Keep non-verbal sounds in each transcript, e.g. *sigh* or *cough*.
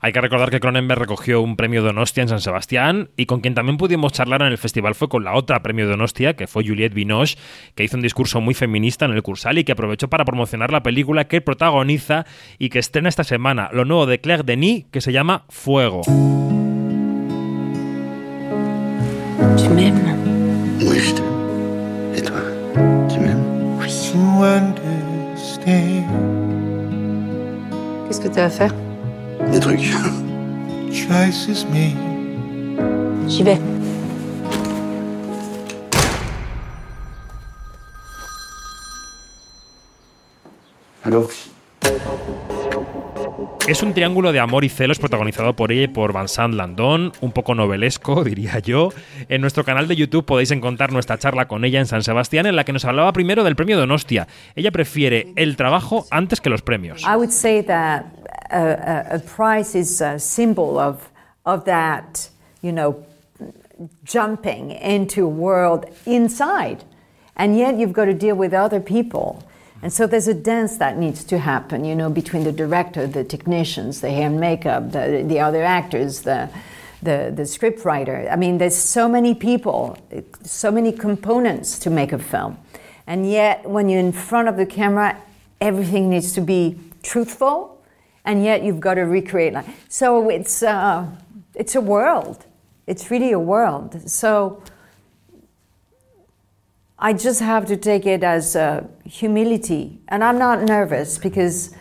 Hay que recordar que Cronenberg recogió un premio de Donostia en San Sebastián y con quien también pudimos charlar en el festival fue con la otra premio de Donostia, que fue Juliette Binoche, que hizo un discurso muy feminista en el Cursal y que aprovechó para promocionar la película que protagoniza y que estrena esta semana, lo nuevo de Claire Denis, que se llama Fuego. Tu m'aimes Oui, je t'aime. Et toi Tu m'aimes Qu'est-ce que tu vas faire Des trucs. J'y vais. Alors Es un triángulo de amor y celos protagonizado por ella y por Vincent Landon, un poco novelesco, *laughs* diría yo. En nuestro canal de YouTube podéis encontrar nuestra charla con ella en San Sebastián, en la que nos hablaba primero del premio Donostia. Ella prefiere el trabajo antes que los premios. I would say that a, a, prize is a symbol of, of that, you know, jumping into a world inside. And yet you've got to deal with other people. And so there's a dance that needs to happen, you know, between the director, the technicians, the hair and makeup, the, the other actors, the, the, the script writer. I mean, there's so many people, so many components to make a film. And yet, when you're in front of the camera, everything needs to be truthful, and yet you've got to recreate. life. so it's, uh, it's a world. It's really a world. So I just have to take it as uh, humility. And I'm not nervous because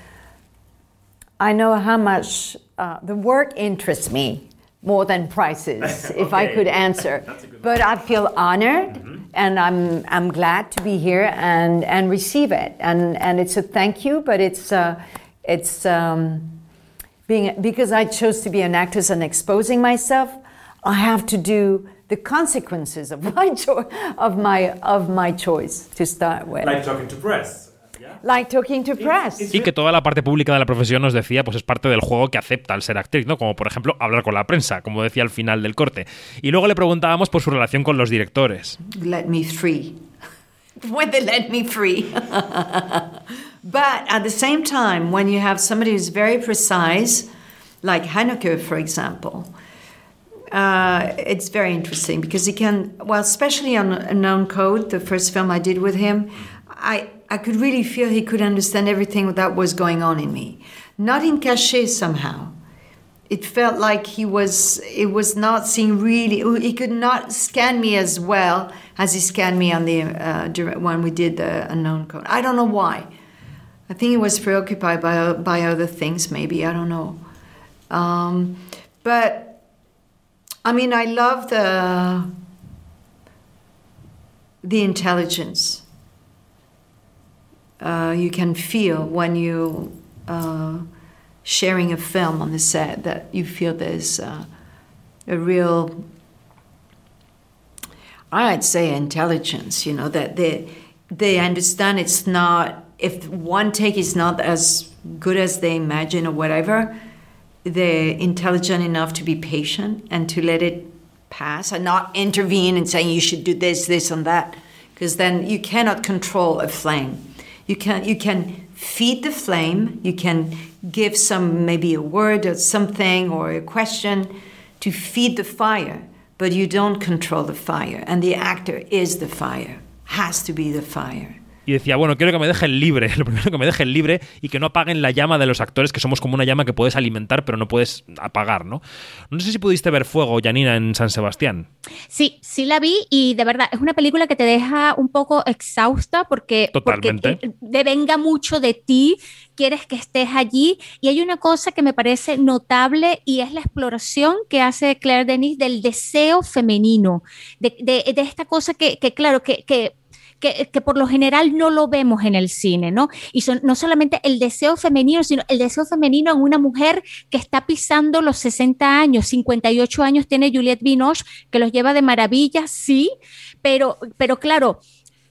I know how much uh, the work interests me more than prices, *laughs* if I could answer. *laughs* But I feel honored and I'm, I'm glad to be here and, and receive it. And, and it's a thank you, but it's, uh, it's um, being, because I chose to be an actress and exposing myself, I have to do the consequences of *laughs* my, cho- of my, of my choice to start with. Like talking to press. Like talking to press. Y que toda la parte pública de la profesión nos decía, pues es parte del juego que acepta al ser actriz, ¿no? Como por ejemplo hablar con la prensa, como decía al final del corte. Y luego le preguntábamos por su relación con los directores. let me free. *laughs* when they let me free. *laughs* but at the same time, when you have somebody who's very precise, like Haneke, for example, uh, it's very interesting because he can, well, especially on Unknown Code, the first film I did with him, I, I could really feel he could understand everything that was going on in me. Not in cachet somehow. It felt like he was, it was not seeing really, he could not scan me as well as he scanned me on the, uh, when we did the Unknown Code. I don't know why. I think he was preoccupied by, by other things, maybe, I don't know. Um, but I mean, I love the the intelligence uh, you can feel when you uh, sharing a film on the set. That you feel there's uh, a real, I'd say, intelligence. You know that they they understand it's not if one take is not as good as they imagine or whatever they're intelligent enough to be patient and to let it pass and not intervene and saying you should do this, this, and that, because then you cannot control a flame. You can you can feed the flame. You can give some maybe a word or something or a question to feed the fire, but you don't control the fire. And the actor is the fire. Has to be the fire. Y decía, bueno, quiero que me dejen libre, *laughs* lo primero que me dejen libre y que no apaguen la llama de los actores, que somos como una llama que puedes alimentar pero no puedes apagar, ¿no? No sé si pudiste ver Fuego, Janina, en San Sebastián. Sí, sí la vi y de verdad es una película que te deja un poco exhausta porque, Totalmente. porque devenga mucho de ti, quieres que estés allí y hay una cosa que me parece notable y es la exploración que hace Claire Denis del deseo femenino, de, de, de esta cosa que, que claro, que, que que, por lo general no lo vemos en el cine, ¿no? Y son, no solamente el deseo femenino, sino el deseo femenino en una mujer que está pisando los 60 años, 58 años tiene Juliette Binoche, que los lleva de maravilla, sí, pero, pero claro,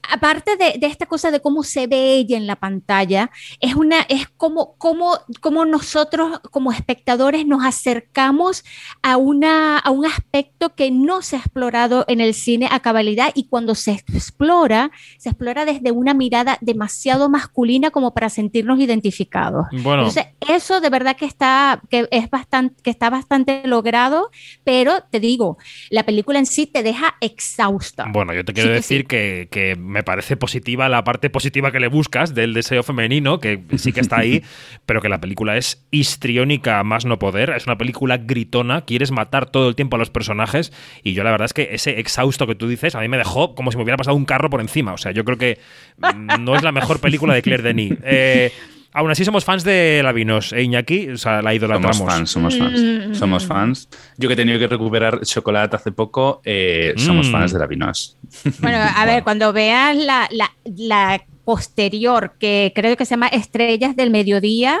aparte de, de, esta cosa de cómo se ve ella en la pantalla, es, una, es como, como, como nosotros como espectadores nos acercamos a, una, a un aspecto que no se ha explorado en el cine a cabalidad y cuando se explora, se explora desde una mirada demasiado masculina como para sentirnos identificados. Bueno. Entonces, eso de verdad que está, que es bastante, que está bastante logrado, pero te digo, la película en sí te deja exhausta. Bueno, yo te quiero decir sí. que, que me parece positiva la parte positiva que le buscas del deseo femenino, que sí que está ahí, *laughs* pero que la película es histriónica más no poder. Es una película gritona, quieres matar todo el tiempo a los personajes y yo la verdad es que ese exhausto que tú dices a mí me dejó como si me hubiera pasado un carro por encima. O sea, yo creo que no es la mejor película de Claire Denis. *laughs* Eh, Aún así somos fans de Lavinos, ¿eh, Iñaki? O sea, la idolatramos. Somos fans, somos fans. Mm. Somos fans. Yo que he tenido que recuperar chocolate hace poco, eh, somos mm. fans de Lavinos. *laughs* Bueno, a ver, cuando veas la, la, la, posterior, que creo que se llama Estrellas del Mediodía,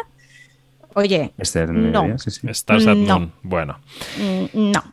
oye, este del mediodía, no. Sí, sí. Stars at no. Bueno. Mm, no.